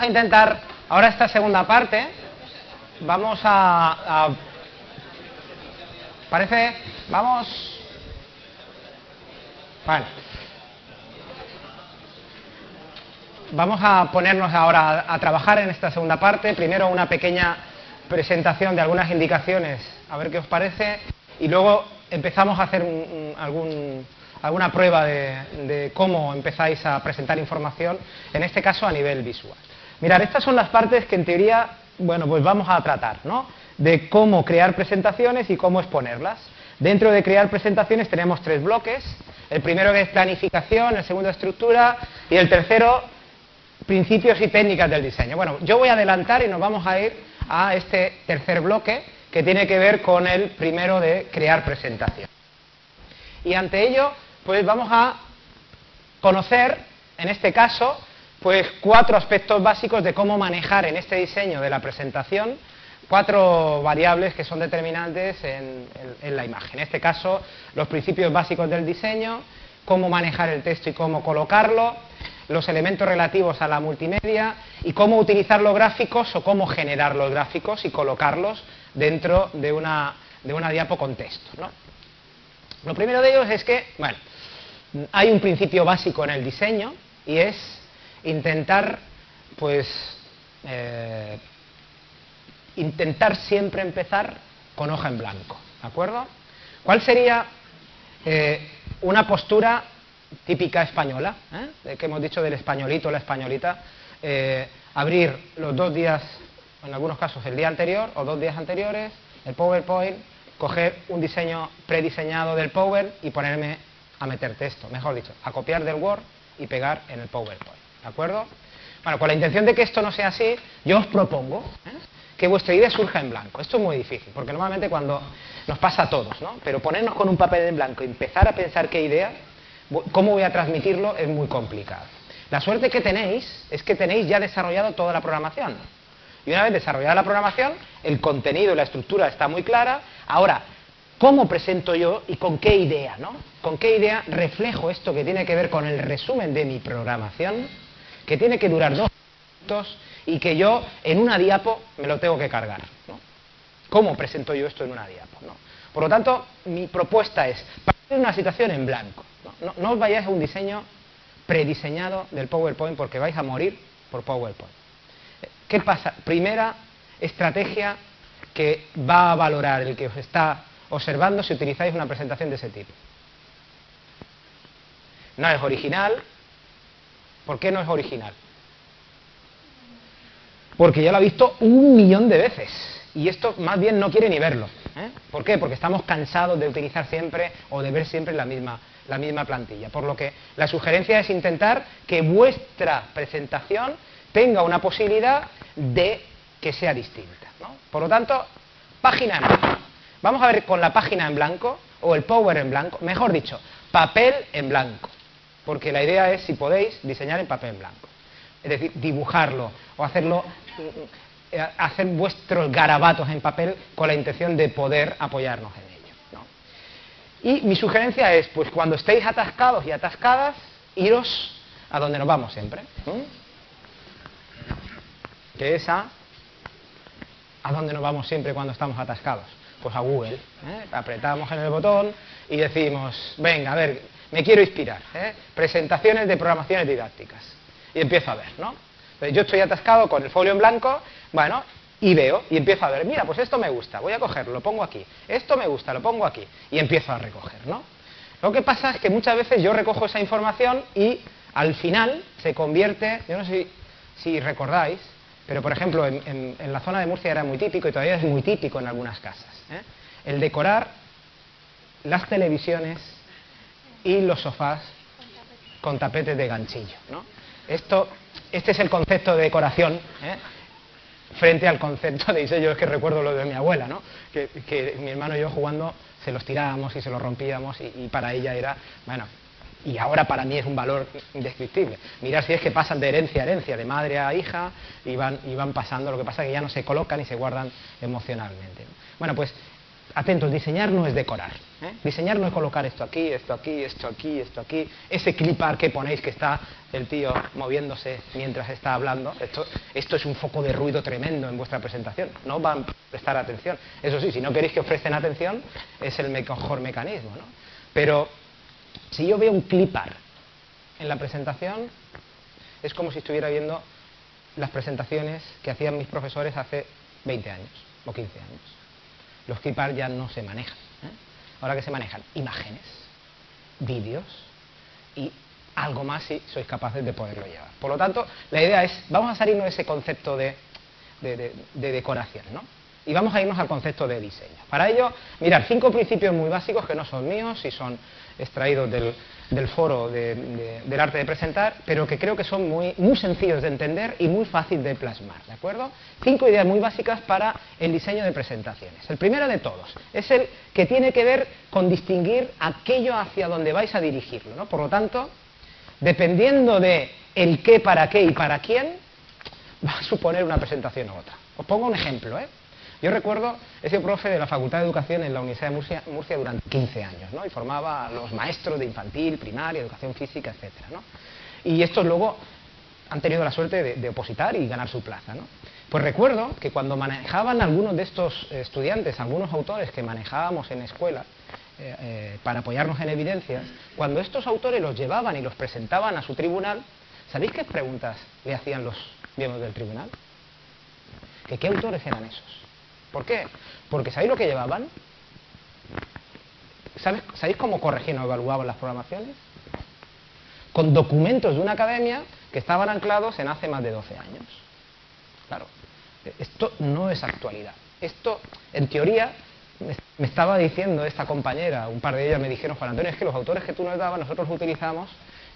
vamos a intentar, ahora esta segunda parte, vamos a... ¿Parece? Vamos... Vale. Vamos a ponernos ahora a, trabajar en esta segunda parte. Primero una pequeña presentación de algunas indicaciones, a ver qué os parece, y luego empezamos a hacer un- algún, alguna prueba de cómo empezáis a presentar información, en este caso a nivel visual. Mirad, estas son las partes que en teoría, bueno, pues vamos a tratar, ¿no? De cómo crear presentaciones y cómo exponerlas. Dentro de crear presentaciones tenemos tres bloques. El primero que es planificación, el segundo estructura y el tercero principios y técnicas del diseño. Bueno, yo voy a adelantar y nos vamos a ir a este tercer bloque que tiene que ver con el primero de crear presentación. Y ante ello, pues vamos a conocer, en este caso, pues cuatro aspectos básicos de cómo manejar en este diseño de la presentación cuatro variables que son determinantes en, la imagen. En este caso, los principios básicos del diseño, cómo manejar el texto y cómo colocarlo, los elementos relativos a la multimedia y cómo utilizar los gráficos o cómo generar los gráficos y colocarlos dentro de una, de una diapo con texto. ¿no? Lo primero de ellos es que, bueno, hay un principio básico en el diseño y es intentar, pues, eh, intentar siempre empezar con hoja en blanco, ¿de acuerdo? ¿Cuál sería eh, una postura típica española, ¿eh? que hemos dicho del españolito, la españolita, eh, abrir los dos días, en algunos casos el día anterior o dos días anteriores, el PowerPoint, coger un diseño prediseñado del Power y ponerme a meter texto, mejor dicho, a copiar del Word y pegar en el PowerPoint, ¿de acuerdo? Bueno, con la intención de que esto no sea así, yo os propongo ¿eh? que vuestra idea surja en blanco. Esto es muy difícil, porque normalmente cuando nos pasa a todos, ¿no? Pero ponernos con un papel en blanco y empezar a pensar qué idea, cómo voy a transmitirlo, es muy complicado. La suerte que tenéis es que tenéis ya desarrollado toda la programación. Y una vez desarrollada la programación, el contenido y la estructura está muy clara. Ahora, ¿cómo presento yo y con qué idea, no? ¿Con qué idea reflejo esto que tiene que ver con el resumen de mi programación, que tiene que durar dos minutos y que yo en una diapo me lo tengo que cargar, ¿no? ¿Cómo presento yo esto en una diapo? ¿no? Por lo tanto, mi propuesta es partir una situación en blanco. ¿no? No- no os vayáis a un diseño prediseñado del PowerPoint porque vais a morir por PowerPoint. ¿Qué pasa? Primera estrategia que va a valorar el que os está observando si utilizáis una presentación de ese tipo. No es original. ¿Por qué no es original? Porque ya lo ha visto un millón de veces. Y esto más bien no quiere ni verlo. ¿eh? ¿Por qué? Porque estamos cansados de utilizar siempre o de ver siempre la misma, la misma plantilla. Por lo que la sugerencia es intentar que vuestra presentación tenga una posibilidad de que sea distinta. Por lo tanto, página en blanco. Vamos a ver con la página en blanco o el power en blanco, mejor dicho, papel en blanco. Porque la idea es, si podéis, diseñar en papel blanco. Es decir, dibujarlo o hacerlo, mm, eh, hacer vuestros garabatos en papel con la intención de poder apoyarnos en ello. Y mi sugerencia es, pues cuando estéis atascados y atascadas, iros a donde nos vamos siempre. ¿m? Que es a... ¿A dónde nos vamos siempre cuando estamos atascados? Pues a Google. ¿eh? Apretamos en el botón y decimos, venga, a ver, me quiero inspirar. ¿eh? Presentaciones de programaciones didácticas. Y empiezo a ver, ¿no? Yo estoy atascado con el folio en blanco, bueno, y veo, y empiezo a ver, mira, pues esto me gusta, voy a cogerlo, lo pongo aquí. Esto me gusta, lo pongo aquí. Y empiezo a recoger, ¿no? Lo que pasa es que muchas veces yo recojo esa información y al final se convierte, yo no sé si, recordáis, pero por ejemplo en, en- en la zona de Murcia era muy típico y todavía es muy típico en algunas casas, ¿eh? el decorar las televisiones y los sofás con tapetes de ganchillo. ¿no? Esto, este es el concepto de decoración ¿eh? frente al concepto de diseño. Es que recuerdo lo de mi abuela, ¿no? que, que mi hermano y yo jugando se los tirábamos y se los rompíamos y, y para ella era, bueno, y ahora para mí es un valor indescriptible. Mirad si es que pasan de herencia a herencia, de madre a hija, y van, y van pasando, lo que pasa es que ya no se colocan y se guardan emocionalmente. ¿no? Bueno, pues atentos, diseñar no es decorar. ¿eh? Diseñar no es colocar esto aquí, esto aquí, esto aquí, esto aquí. Ese clipar que ponéis que está el tío moviéndose mientras está hablando. Esto, esto es un foco de ruido tremendo en vuestra presentación. No van a prestar atención. Eso sí, si no queréis que os presten atención, es el mejor mecanismo. ¿no? Pero si yo veo un clipar en la presentación, es como si estuviera viendo las presentaciones que hacían mis profesores hace 20 años o 15 años. Los clipar ya no se manejan. ¿eh? Ahora que se manejan imágenes, vídeos y algo más si sois capaces de poderlo llevar. Por lo tanto, la idea es, vamos a salirnos de ese concepto de, de, de decoración, ¿no? Y vamos a irnos al concepto de diseño. Para ello, mirar cinco principios muy básicos que no son míos y son extraídos del, foro del arte de presentar, pero que creo que son muy, muy sencillos de entender y muy fácil de plasmar, ¿de acuerdo? Cinco ideas muy básicas para el diseño de presentaciones. El primero de todos es el que tiene que ver con distinguir aquello hacia donde vais a dirigirlo, ¿no? Por lo tanto, dependiendo de el qué, para qué y para quién, va a suponer una presentación u otra. Os pongo un ejemplo, ¿eh? Yo recuerdo ese profe de la Facultad de Educación en la Universidad de Murcia, durante 15 años, ¿no? Y formaba a los maestros de infantil, primaria, educación física, etcétera, ¿no? Y estos luego han tenido la suerte de, opositar y ganar su plaza, ¿no? Pues recuerdo que cuando manejaban algunos de estos estudiantes, algunos autores que manejábamos en escuela, eh, eh, para apoyarnos en evidencias, cuando estos autores los llevaban y los presentaban a su tribunal, ¿sabéis qué preguntas le hacían los miembros del tribunal? ¿Que qué autores eran esos? ¿Por qué? Porque ¿sabéis lo que llevaban? ¿Sabéis cómo corregían o evaluaban las programaciones? Con documentos de una academia que estaban anclados en hace más de 12 años. Claro, esto no es actualidad. Esto, en teoría, me estaba diciendo esta compañera, un par de ellas me dijeron, Juan Antonio, es que los autores que tú nos dabas nosotros los utilizamos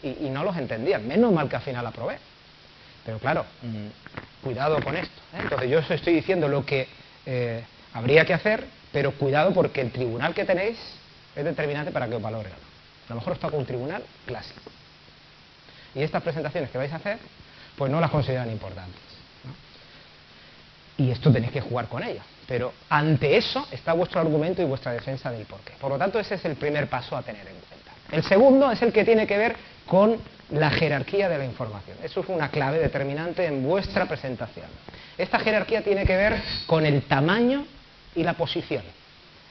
y, no los entendían. Menos mal que al final aprobé. Pero claro, mm, cuidado con esto. ¿eh? Entonces yo os estoy diciendo lo que eh, habría que hacer, pero cuidado porque el tribunal que tenéis es determinante para que os valore. A lo mejor os toca un tribunal clásico. Y estas presentaciones que vais a hacer, pues no las consideran importantes. Y esto tenéis que jugar con ello. Pero ante eso está vuestro argumento y vuestra defensa del porqué. Por lo tanto, ese es el primer paso a tener en cuenta. El segundo es el que tiene que ver con la jerarquía de la información. Eso es una clave determinante en vuestra presentación. Esta jerarquía tiene que ver con el tamaño y la posición.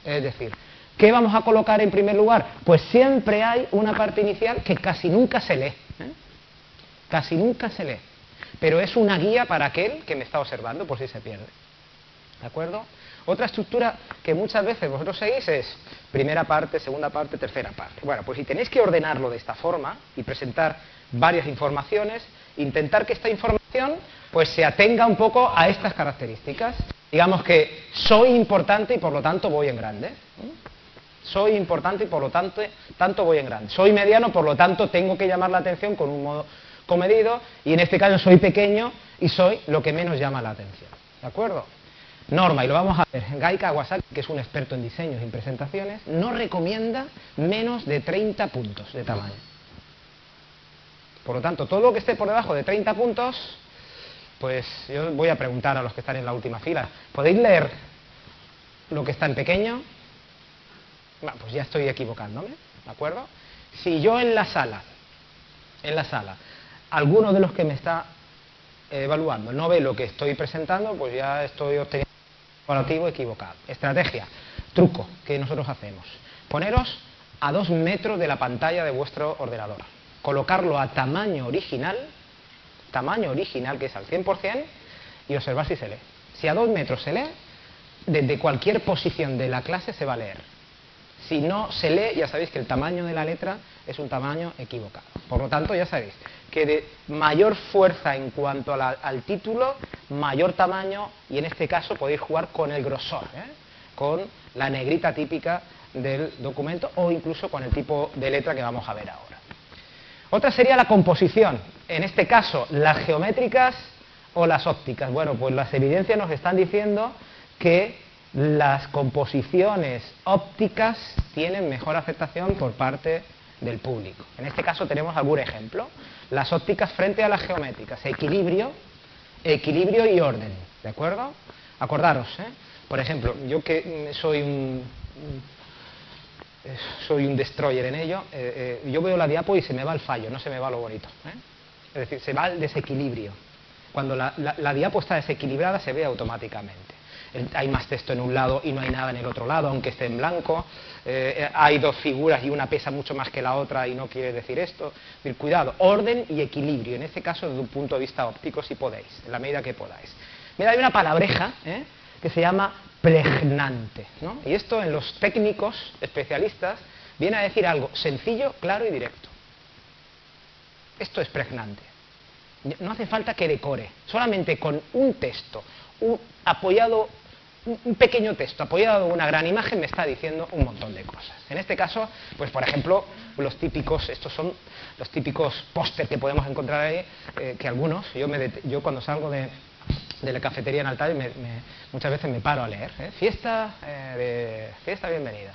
Es decir, ¿qué vamos a colocar en primer lugar? Pues siempre hay una parte inicial que casi nunca se lee. ¿eh? Casi nunca se lee. Pero es una guía para aquel que me está observando por si se pierde. ¿De acuerdo? Otra estructura que muchas veces vosotros seguís es primera parte, segunda parte, tercera parte. Bueno, pues si tenéis que ordenarlo de esta forma y presentar varias informaciones, intentar que esta información pues se atenga un poco a estas características. Digamos que soy importante y por lo tanto voy en grande. Soy importante y por lo tanto, tanto voy en grande. Soy mediano, por lo tanto tengo que llamar la atención con un modo comedido y en este caso soy pequeño y soy lo que menos llama la atención. ¿De acuerdo? Norma, y lo vamos a ver, Gai Kawasaki, que es un experto en diseños y presentaciones, no recomienda menos de 30 puntos de tamaño. Por lo tanto, todo lo que esté por debajo de 30 puntos, pues yo voy a preguntar a los que están en la última fila, ¿podéis leer lo que está en pequeño? Bueno, pues ya estoy equivocándome, ¿de acuerdo? Si yo en la sala, en la sala, alguno de los que me está evaluando no ve lo que estoy presentando, pues ya estoy obteniendo evaluativo equivocado. Estrategia, truco que nosotros hacemos. Poneros a dos metros de la pantalla de vuestro ordenador. Colocarlo a tamaño original, tamaño original que es al 100%, y observar si se lee. Si a dos metros se lee, desde cualquier posición de la clase se va a leer. Si no se lee, ya sabéis que el tamaño de la letra es un tamaño equivocado. Por lo tanto, ya sabéis que de mayor fuerza en cuanto al título, mayor tamaño, y en este caso podéis jugar con el grosor, ¿eh? con la negrita típica del documento o incluso con el tipo de letra que vamos a ver ahora. Otra sería la composición, en este caso las geométricas o las ópticas. Bueno, pues las evidencias nos están diciendo que las composiciones ópticas tienen mejor aceptación por parte del público. En este caso tenemos algún ejemplo. Las ópticas frente a las geométricas. Equilibrio, equilibrio y orden. ¿De acuerdo? Acordaros, ¿eh? por ejemplo, yo que soy un, soy un destroyer en ello, eh, eh, yo veo la diapo y se me va el fallo, no se me va lo bonito. Es decir, se va el desequilibrio. Cuando la, la diapo está desequilibrada se ve automáticamente hay más texto en un lado y no hay nada en el otro lado, aunque esté en blanco, eh, hay dos figuras y una pesa mucho más que la otra y no quiere decir esto. cuidado, orden y equilibrio, en este caso desde un punto de vista óptico si podéis, en la medida que podáis. Mira, hay una palabreja ¿eh? que se llama pregnante, y esto en los técnicos especialistas viene a decir algo sencillo, claro y directo. Esto es pregnante. No hace falta que decore, solamente con un texto apoyado un pequeño texto apoyado en una gran imagen me está diciendo un montón de cosas. En este caso, pues por ejemplo, los típicos, estos son los típicos póster que podemos encontrar ahí, eh, que algunos, yo, me, yo cuando salgo de, la cafetería en Altair muchas veces me paro a leer, ¿eh? fiesta, eh, de, fiesta bienvenida,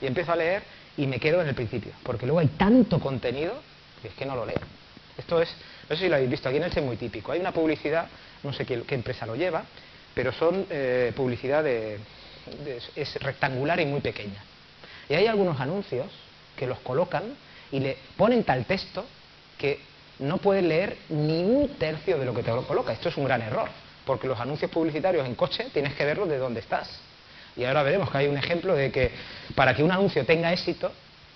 y empiezo a leer y me quedo en el principio, porque luego hay tanto contenido que es que no lo leo. Esto es, no sé si lo habéis visto, aquí en el es muy típico, hay una publicidad, no sé qué empresa lo lleva, pero son eh, publicidad de, es rectangular y muy pequeña. Y hay algunos anuncios que los colocan y le ponen tal texto que no puedes leer ni un tercio de lo que te lo coloca. Esto es un gran error, porque los anuncios publicitarios en coche tienes que verlos de dónde estás. Y ahora veremos que hay un ejemplo de que para que un anuncio tenga éxito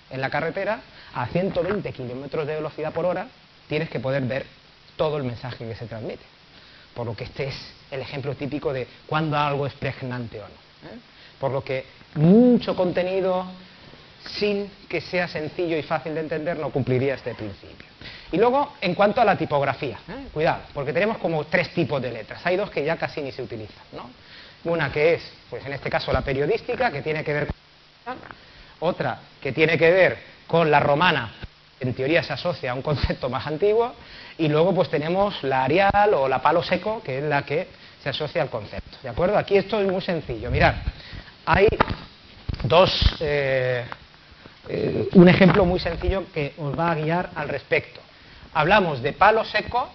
en la carretera, a 120 kilómetros de velocidad por hora, tienes que poder ver todo el mensaje que se transmite. Por lo que este es el ejemplo típico de cuando algo es pregnante o no. ¿eh? Por lo que mucho contenido sin que sea sencillo y fácil de entender no cumpliría este principio. Y luego, en cuanto a la tipografía, ¿eh? cuidado, porque tenemos como tres tipos de letras. Hay dos que ya casi ni se utilizan. ¿no? Una que es, pues en este caso, la periodística, que tiene que ver con... Otra que tiene que ver con la romana, en teoría se asocia a un concepto más antiguo, y luego pues tenemos la arial o la palo seco, que es la que se asocia al concepto. ¿De acuerdo? Aquí esto es muy sencillo. Mirad, hay dos, eh, eh, un ejemplo muy sencillo que os va a guiar al respecto. Hablamos de palo seco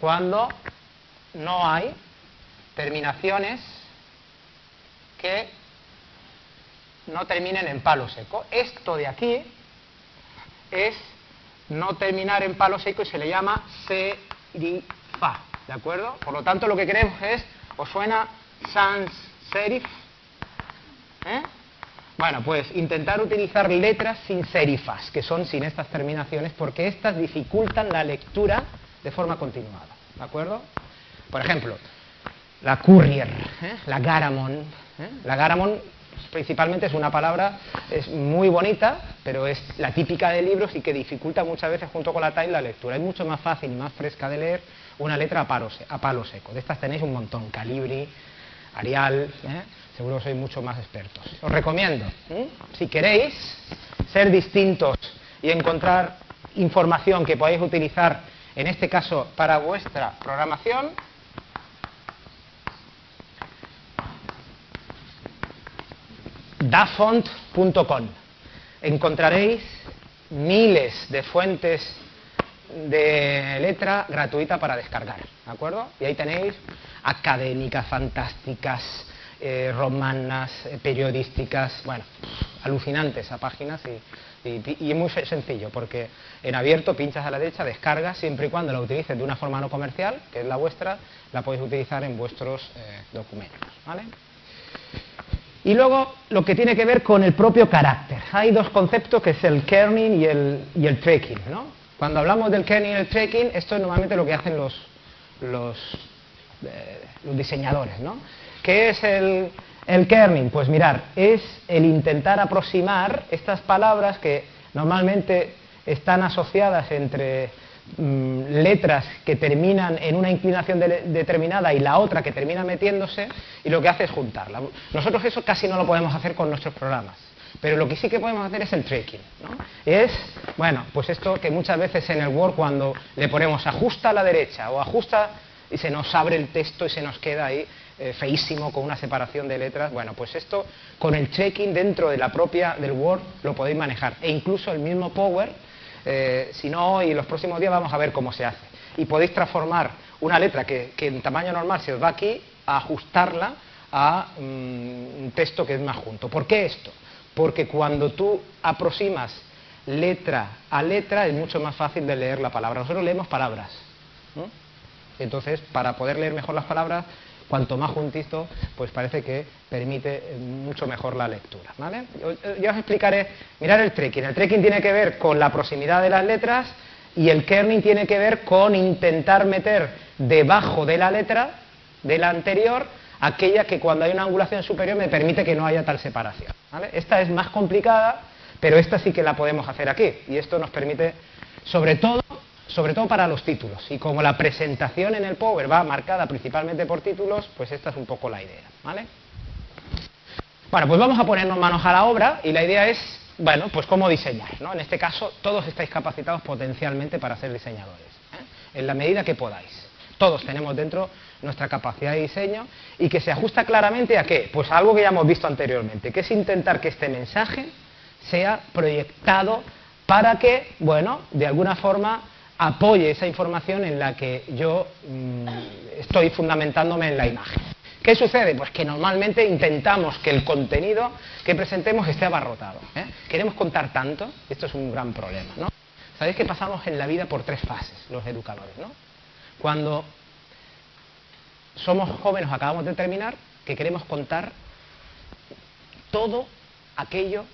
cuando no hay terminaciones que no terminen en palo seco. Esto de aquí es no terminar en palo seco y se le llama serifa, ¿de acuerdo? Por lo tanto, lo que queremos es, ¿os suena sans serif? ¿Eh? Bueno, pues intentar utilizar letras sin serifas, que son sin estas terminaciones, porque estas dificultan la lectura de forma continuada, ¿de acuerdo? Por ejemplo, la courier, ¿eh? la garamond, ¿eh? la garamond principalmente es una palabra es muy bonita, pero es la típica de libros y que dificulta muchas veces junto con la time la lectura. Es mucho más fácil y más fresca de leer una letra a palo, seco. De estas tenéis un montón, Calibri, Arial, ¿eh? seguro sois mucho más expertos. Os recomiendo, si queréis ser distintos y encontrar información que podáis utilizar, en este caso para vuestra programación, dafont.com. Encontraréis miles de fuentes de letra gratuita para descargar, ¿de acuerdo? Y ahí tenéis académicas, fantásticas, eh, romanas, eh, periodísticas, bueno, alucinantes a páginas y, es muy sencillo porque en abierto pinchas a la derecha, descargas, siempre y cuando la utilices de una forma no comercial, que es la vuestra, la podéis utilizar en vuestros eh, documentos, ¿vale? Y luego lo que tiene que ver con el propio carácter. Hay dos conceptos que es el kerning y el, y el tracking. ¿no? Cuando hablamos del kerning y el tracking, esto es normalmente lo que hacen los, los, eh, los diseñadores. ¿no? ¿Qué es el, el kerning? Pues mirar, es el intentar aproximar estas palabras que normalmente están asociadas entre Mm, letras que terminan en una inclinación determinada y la otra que termina metiéndose y lo que hace es juntarla. Nosotros eso casi no lo podemos hacer con nuestros programas. Pero lo que sí que podemos hacer es el tracking. ¿no? Es, bueno, pues esto que muchas veces en el Word cuando le ponemos ajusta a la derecha o ajusta y se nos abre el texto y se nos queda ahí eh, feísimo con una separación de letras, bueno, pues esto con el tracking dentro de la propia del Word lo podéis manejar. E incluso el mismo Power eh, si no, hoy, los próximos días vamos a ver cómo se hace. Y podéis transformar una letra que, en tamaño normal se os va aquí a ajustarla a mm, un texto que es más junto. ¿Por qué esto? Porque cuando tú aproximas letra a letra es mucho más fácil de leer la palabra. Nosotros leemos palabras. Entonces, para poder leer mejor las palabras, cuanto más juntito, pues parece que permite eh, mucho mejor la lectura. ¿vale? Yo, os explicaré, mirar el trekking. El trekking tiene que ver con la proximidad de las letras y el kerning tiene que ver con intentar meter debajo de la letra, de la anterior, aquella que cuando hay una angulación superior me permite que no haya tal separación. Esta es más complicada, pero esta sí que la podemos hacer aquí. Y esto nos permite, sobre todo, sobre todo para los títulos. Y como la presentación en el Power va marcada principalmente por títulos, pues esta es un poco la idea. ¿vale? Bueno, pues vamos a ponernos manos a la obra y la idea es, bueno, pues cómo diseñar. ¿no? En este caso, todos estáis capacitados potencialmente para ser diseñadores, ¿eh? en la medida que podáis. Todos tenemos dentro nuestra capacidad de diseño y que se ajusta claramente a qué? Pues a algo que ya hemos visto anteriormente, que es intentar que este mensaje sea proyectado para que, bueno, de alguna forma apoye esa información en la que yo mm, estoy fundamentándome en la imagen. ¿Qué sucede? Pues que normalmente intentamos que el contenido que presentemos esté abarrotado. ¿eh? Queremos contar tanto, esto es un gran problema. ¿no? Sabéis que pasamos en la vida por tres fases, los educadores. ¿no? Cuando somos jóvenes, acabamos de terminar, que queremos contar todo aquello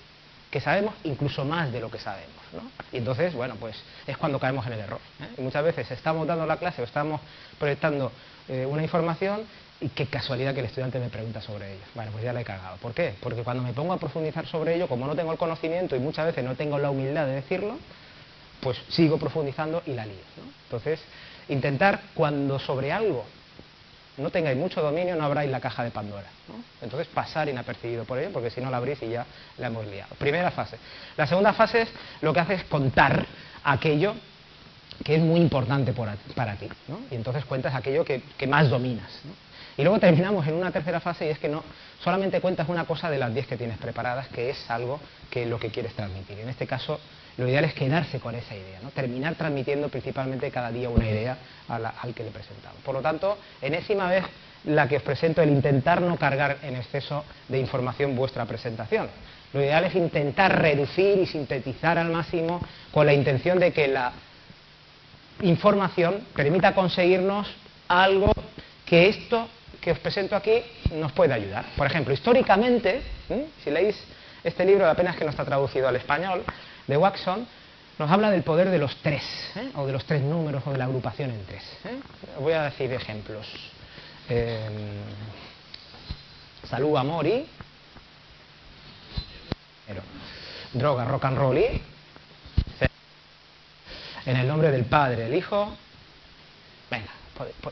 que sabemos, incluso más de lo que sabemos. ¿no? Y entonces, bueno, pues es cuando caemos en el error. ¿eh? Y muchas veces estamos dando la clase o estamos proyectando eh, una información y qué casualidad que el estudiante me pregunta sobre ello. Bueno, pues ya la he cagado. ¿Por qué? Porque cuando me pongo a profundizar sobre ello, como no tengo el conocimiento y muchas veces no tengo la humildad de decirlo, pues sigo profundizando y la lío. Entonces, intentar cuando sobre algo no tengáis mucho dominio, no abráis la caja de Pandora. Entonces pasar inapercibido por ello, porque si no la abrís y ya la hemos liado. Primera fase. La segunda fase es lo que hace es contar aquello que es muy importante para ti. Y entonces cuentas aquello que, más dominas. Y luego terminamos en una tercera fase y es que no solamente cuentas una cosa de las diez que tienes preparadas, que es algo que lo que quieres transmitir. En este caso, lo ideal es quedarse con esa idea, ¿no? terminar transmitiendo principalmente cada día una idea al que le presentamos. Por lo tanto, enésima vez la que os presento el intentar no cargar en exceso de información vuestra presentación. Lo ideal es intentar reducir y sintetizar al máximo con la intención de que la información permita conseguirnos algo que esto que os presento aquí nos puede ayudar. Por ejemplo, históricamente, si leéis este libro, apenas que no está traducido al español, de Waxon, nos habla del poder de los tres, ¿eh? o de los tres números, o de la agrupación en tres. ¿eh? Voy a decir ejemplos. Eh, salud, amor y... Droga, rock and roll y... En el nombre del Padre, el Hijo... Venga,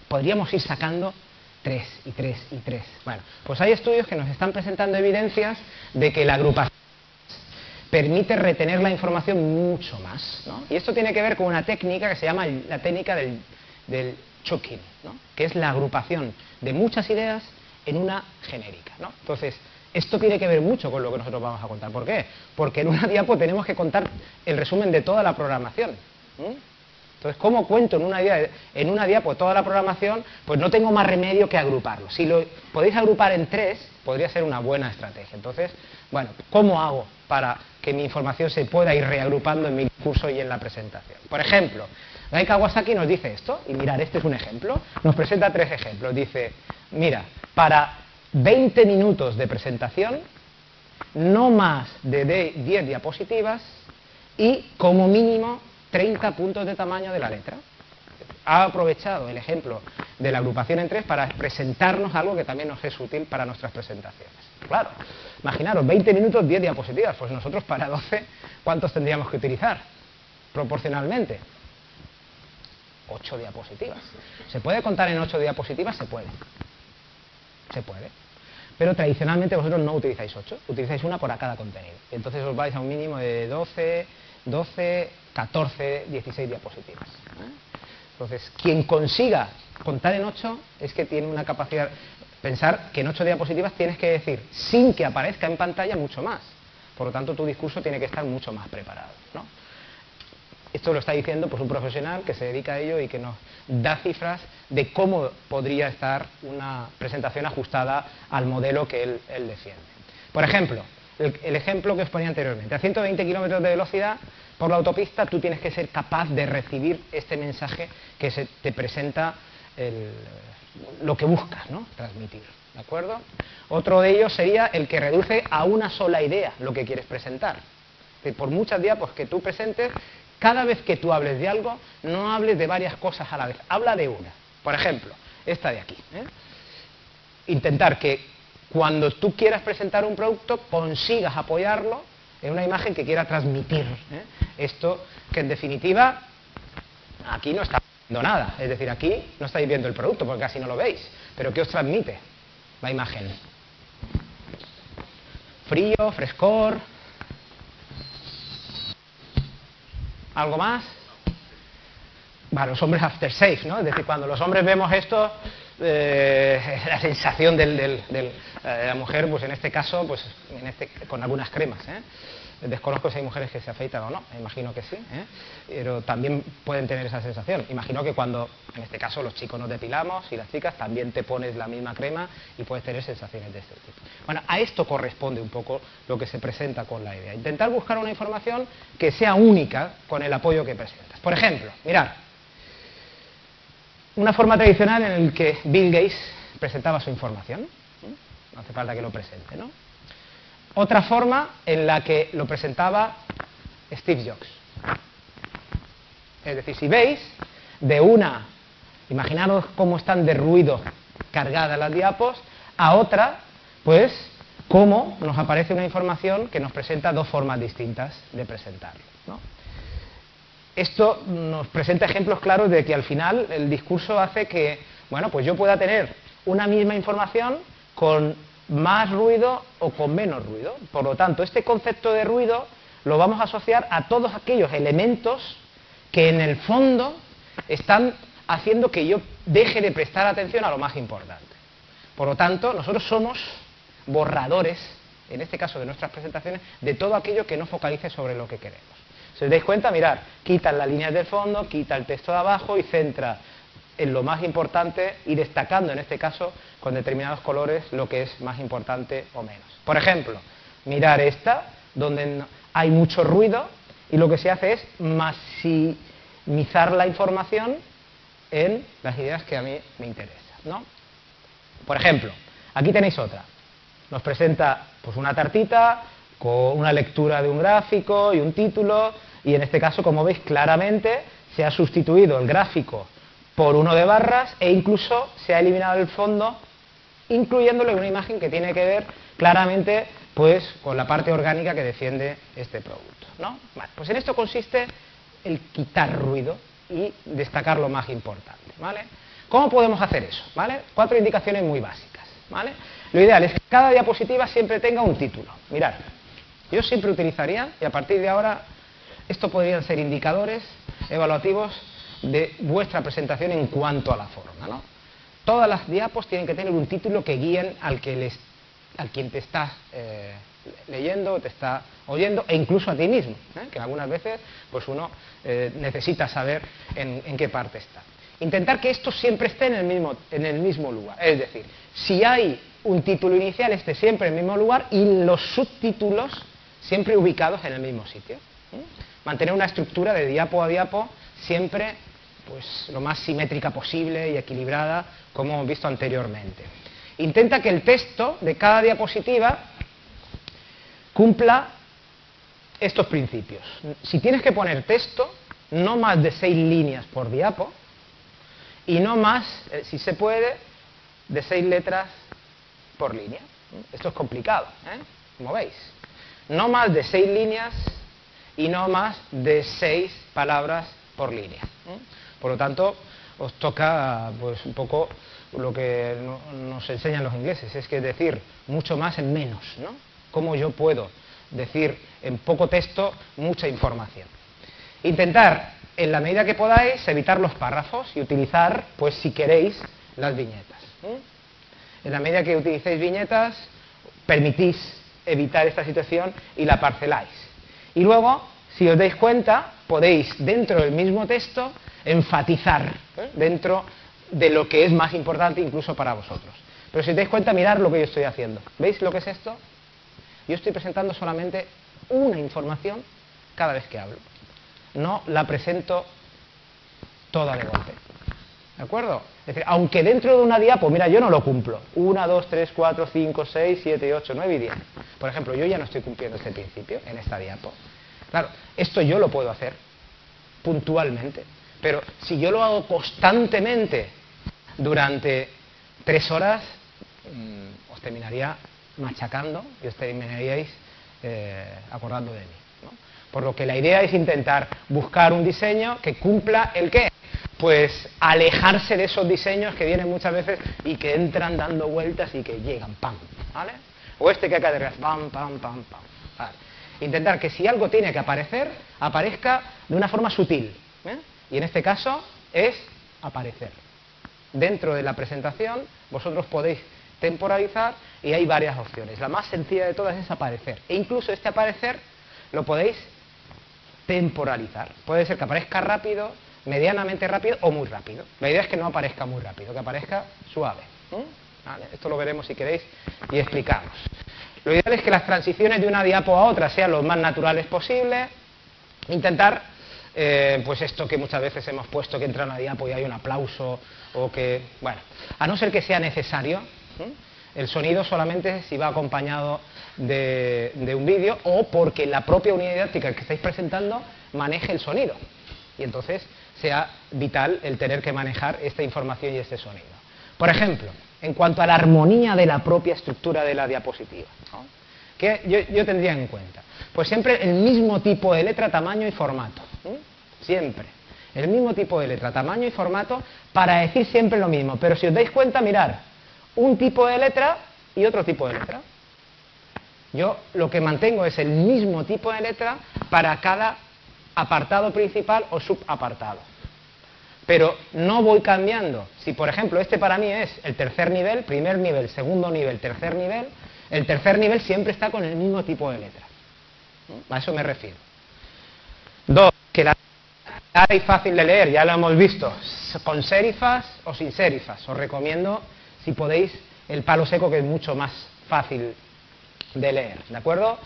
podríamos ir sacando tres y tres y tres. Bueno, pues hay estudios que nos están presentando evidencias de que la agrupación permite retener la información mucho más. ¿no? Y esto tiene que ver con una técnica que se llama la técnica del, del ¿no? que es la agrupación de muchas ideas en una genérica. ¿no? Entonces, esto tiene que ver mucho con lo que nosotros vamos a contar. ¿Por qué? Porque en una diapo tenemos que contar el resumen de toda la programación. Entonces, ¿cómo cuento en una, en una diapo toda la programación? Pues no tengo más remedio que agruparlo. Si lo podéis agrupar en tres, podría ser una buena estrategia. Entonces, bueno, ¿cómo hago para que mi información se pueda ir reagrupando en mi curso y en la presentación? Por ejemplo, Gai Kawasaki nos dice esto, y mirar, este es un ejemplo, nos presenta tres ejemplos. Dice, mira, para 20 minutos de presentación, no más de 10 diapositivas y como mínimo 30 puntos de tamaño de la letra ha aprovechado el ejemplo de la agrupación en tres para presentarnos algo que también nos es útil para nuestras presentaciones. Claro, imaginaros, 20 minutos, 10 diapositivas, pues nosotros para 12, ¿cuántos tendríamos que utilizar? Proporcionalmente. 8 diapositivas. ¿Se puede contar en 8 diapositivas? Se puede. Se puede. Pero tradicionalmente vosotros no utilizáis 8, utilizáis una por cada contenido. Entonces os vais a un mínimo de 12, 12, 14, 16 diapositivas. Entonces, quien consiga contar en 8 es que tiene una capacidad, pensar que en 8 diapositivas tienes que decir, sin que aparezca en pantalla, mucho más. Por lo tanto, tu discurso tiene que estar mucho más preparado. Esto lo está diciendo pues, un profesional que se dedica a ello y que nos da cifras de cómo podría estar una presentación ajustada al modelo que él, defiende. Por ejemplo, el, ejemplo que os ponía anteriormente, a 120 kilómetros de velocidad por la autopista tú tienes que ser capaz de recibir este mensaje que se te presenta lo que buscas ¿no? transmitir. ¿De acuerdo? Otro de ellos sería el que reduce a una sola idea lo que quieres presentar. por muchas diapos que tú presentes, cada vez que tú hables de algo, no hables de varias cosas a la vez, habla de una. Por ejemplo, esta de aquí. ¿eh? Intentar que cuando tú quieras presentar un producto consigas apoyarlo en una imagen que quiera transmitir. ¿eh? Esto que en definitiva aquí no está viendo nada, es decir, aquí no estáis viendo el producto porque casi no lo veis, pero ¿qué os transmite la imagen? Frío, frescor, ¿Algo más? Bueno, los hombres after safe, ¿no? Es decir, cuando los hombres vemos esto, eh, la sensación de eh, la mujer, pues en este caso, pues este, con algunas cremas. ¿eh? Desconozco si hay mujeres que se afeitan o no, imagino que sí, ¿eh? pero también pueden tener esa sensación. Imagino que cuando, en este caso, los chicos nos depilamos y las chicas también te pones la misma crema y puedes tener sensaciones de este tipo. Bueno, a esto corresponde un poco lo que se presenta con la idea. Intentar buscar una información que sea única con el apoyo que presentas. Por ejemplo, mirad, una forma tradicional en la que Bill Gates presentaba su información. No hace falta que lo presente, ¿no? Otra forma en la que lo presentaba Steve Jobs. Es decir, si veis, de una, imaginaros cómo están de ruido cargadas las diapos, a otra, pues, cómo nos aparece una información que nos presenta dos formas distintas de presentarlo. Esto nos presenta ejemplos claros de que al final el discurso hace que, bueno, pues yo pueda tener una misma información con más ruido o con menos ruido. Por lo tanto, este concepto de ruido lo vamos a asociar a todos aquellos elementos que en el fondo están haciendo que yo deje de prestar atención a lo más importante. Por lo tanto, nosotros somos borradores, en este caso de nuestras presentaciones, de todo aquello que no focalice sobre lo que queremos. Si os dais cuenta, mirad, quita las líneas del fondo, quita el texto de abajo y centra en lo más importante y destacando en este caso con determinados colores lo que es más importante o menos. Por ejemplo, mirar esta, donde hay mucho ruido y lo que se hace es maximizar la información en las ideas que a mí me interesan. ¿no? Por ejemplo, aquí tenéis otra. Nos presenta pues, una tartita con una lectura de un gráfico y un título y en este caso, como veis claramente, se ha sustituido el gráfico por uno de barras e incluso se ha eliminado el fondo incluyéndole una imagen que tiene que ver claramente pues con la parte orgánica que defiende este producto. ¿no? pues en esto consiste el quitar ruido y destacar lo más importante. ¿vale? ¿Cómo podemos hacer eso? ¿vale? Cuatro indicaciones muy básicas. ¿vale? Lo ideal es que cada diapositiva siempre tenga un título. Mirad, yo siempre utilizaría, y a partir de ahora, esto podrían ser indicadores evaluativos de vuestra presentación en cuanto a la forma. ¿no? Todas las diapos tienen que tener un título que guíen al, que les, al quien te está eh, leyendo, te está oyendo, e incluso a ti mismo, ¿eh? que algunas veces pues uno eh, necesita saber en, en, qué parte está. Intentar que esto siempre esté en el, mismo, en el mismo lugar, es decir, si hay un título inicial, esté siempre en el mismo lugar y los subtítulos siempre ubicados en el mismo sitio. Mantener una estructura de diapo a diapo siempre pues, lo más simétrica posible y equilibrada, como hemos visto anteriormente. Intenta que el texto de cada diapositiva cumpla estos principios. Si tienes que poner texto, no más de seis líneas por diapo y no más, eh, si se puede, de seis letras por línea. Esto es complicado, ¿eh? como veis. No más de seis líneas y no más de seis palabras por línea. Por lo tanto, os toca pues un poco lo que nos enseñan los ingleses, es que decir mucho más en menos, ¿no? ¿Cómo yo puedo decir en poco texto mucha información? Intentar, en la medida que podáis, evitar los párrafos y utilizar, pues si queréis, las viñetas. En la medida que utilicéis viñetas, permitís evitar esta situación y la parceláis. Y luego, si os dais cuenta, podéis dentro del mismo texto enfatizar ¿eh? dentro de lo que es más importante incluso para vosotros. Pero si os dais cuenta, mirar lo que yo estoy haciendo. ¿Veis lo que es esto? Yo estoy presentando solamente una información cada vez que hablo. No la presento toda de golpe. ¿De acuerdo? Es decir, aunque dentro de una diapo, mira, yo no lo cumplo. 1, 2, 3, 4, 5, 6, 7, 8, 9 y 10. Por ejemplo, yo ya no estoy cumpliendo este principio en esta diapo. Claro, esto yo lo puedo hacer puntualmente. Pero si yo lo hago constantemente durante tres horas, mm, os terminaría machacando y os terminaríais eh, acordando de mí. Por lo que la idea es intentar buscar un diseño que cumpla el qué. Pues alejarse de esos diseños que vienen muchas veces y que entran dando vueltas y que llegan, pam, ¿vale? O este que acá de pam, pam, pam, pam. Intentar que si algo tiene que aparecer, aparezca de una forma sutil. ¿eh? Y en este caso es aparecer. Dentro de la presentación vosotros podéis temporalizar y hay varias opciones. La más sencilla de todas es aparecer. E incluso este aparecer lo podéis temporalizar. Puede ser que aparezca rápido, medianamente rápido o muy rápido. La idea es que no aparezca muy rápido, que aparezca suave. esto lo veremos si queréis y explicamos. Lo ideal es que las transiciones de una diapo a otra sean lo más naturales posible. Intentar, eh, pues esto que muchas veces hemos puesto que entra una diapo y hay un aplauso o que, bueno, a no ser que sea necesario, el sonido solamente si va acompañado de, un vídeo o porque la propia unidad didáctica que estáis presentando maneje el sonido. Y entonces sea vital el tener que manejar esta información y este sonido. Por ejemplo, en cuanto a la armonía de la propia estructura de la diapositiva, ¿qué yo, tendría en cuenta? Pues siempre el mismo tipo de letra, tamaño y formato. Siempre. El mismo tipo de letra, tamaño y formato para decir siempre lo mismo. Pero si os dais cuenta, mirar, un tipo de letra y otro tipo de letra. Yo lo que mantengo es el mismo tipo de letra para cada apartado principal o subapartado. Pero no voy cambiando. Si, por ejemplo, este para mí es el tercer nivel, primer nivel, segundo nivel, tercer nivel, el tercer nivel siempre está con el mismo tipo de letra. A eso me refiero. Dos, que la clara y fácil de leer, ya lo hemos visto, con serifas o sin serifas. Os recomiendo si podéis, el palo seco que es mucho más fácil de leer, ¿de acuerdo?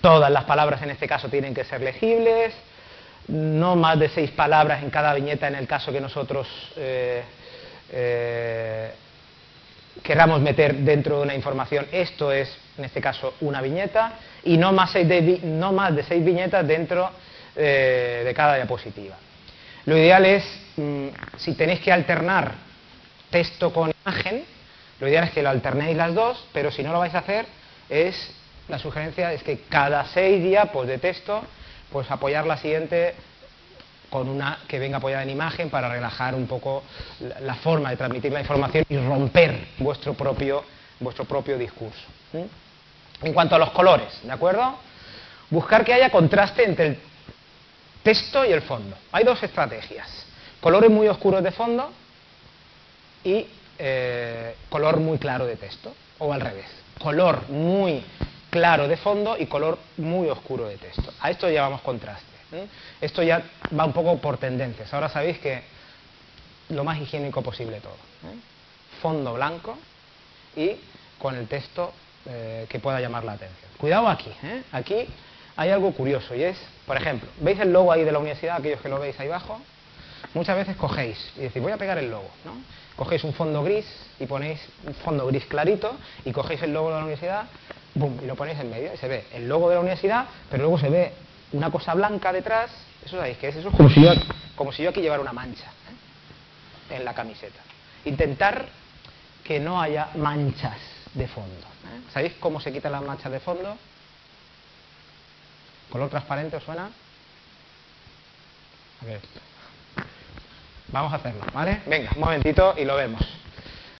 Todas las palabras en este caso tienen que ser legibles, no más de seis palabras en cada viñeta en el caso que nosotros eh, eh, queramos meter dentro de una información, esto es en este caso una viñeta, y no más, de, no más de seis viñetas dentro eh, de cada diapositiva. Lo ideal es, mm, si tenéis que alternar texto con imagen, lo ideal es que lo alternéis las dos, pero si no lo vais a hacer, es la sugerencia es que cada seis diapos de texto, pues apoyar la siguiente con una que venga apoyada en imagen para relajar un poco la, forma de transmitir la información y romper vuestro propio, vuestro propio discurso. En cuanto a los colores, ¿de acuerdo? Buscar que haya contraste entre el texto y el fondo. Hay dos estrategias. Colores muy oscuros de fondo y eh, color muy claro de texto, o al revés, color muy claro de fondo y color muy oscuro de texto. A esto llamamos contraste. Esto ya va un poco por tendencias. Ahora sabéis que lo más higiénico posible todo. Fondo blanco y con el texto eh, que pueda llamar la atención. Cuidado aquí, ¿eh? aquí hay algo curioso y es, por ejemplo, ¿veis el logo ahí de la universidad, aquellos que lo veis ahí abajo? Muchas veces cogéis y decís, voy a pegar el logo, ¿no? cogéis un fondo gris y ponéis un fondo gris clarito y cogéis el logo de la universidad boom, y lo ponéis en medio y se ve el logo de la universidad, pero luego se ve una cosa blanca detrás. Eso sabéis que es eso como si yo, como si yo aquí llevara una mancha ¿eh? en la camiseta. Intentar que no haya manchas de fondo. ¿eh? ¿Sabéis cómo se quitan las manchas de fondo? ¿Color transparente os suena? A ver. Vamos a hacerlo, ¿vale? Venga, un momentito y lo vemos.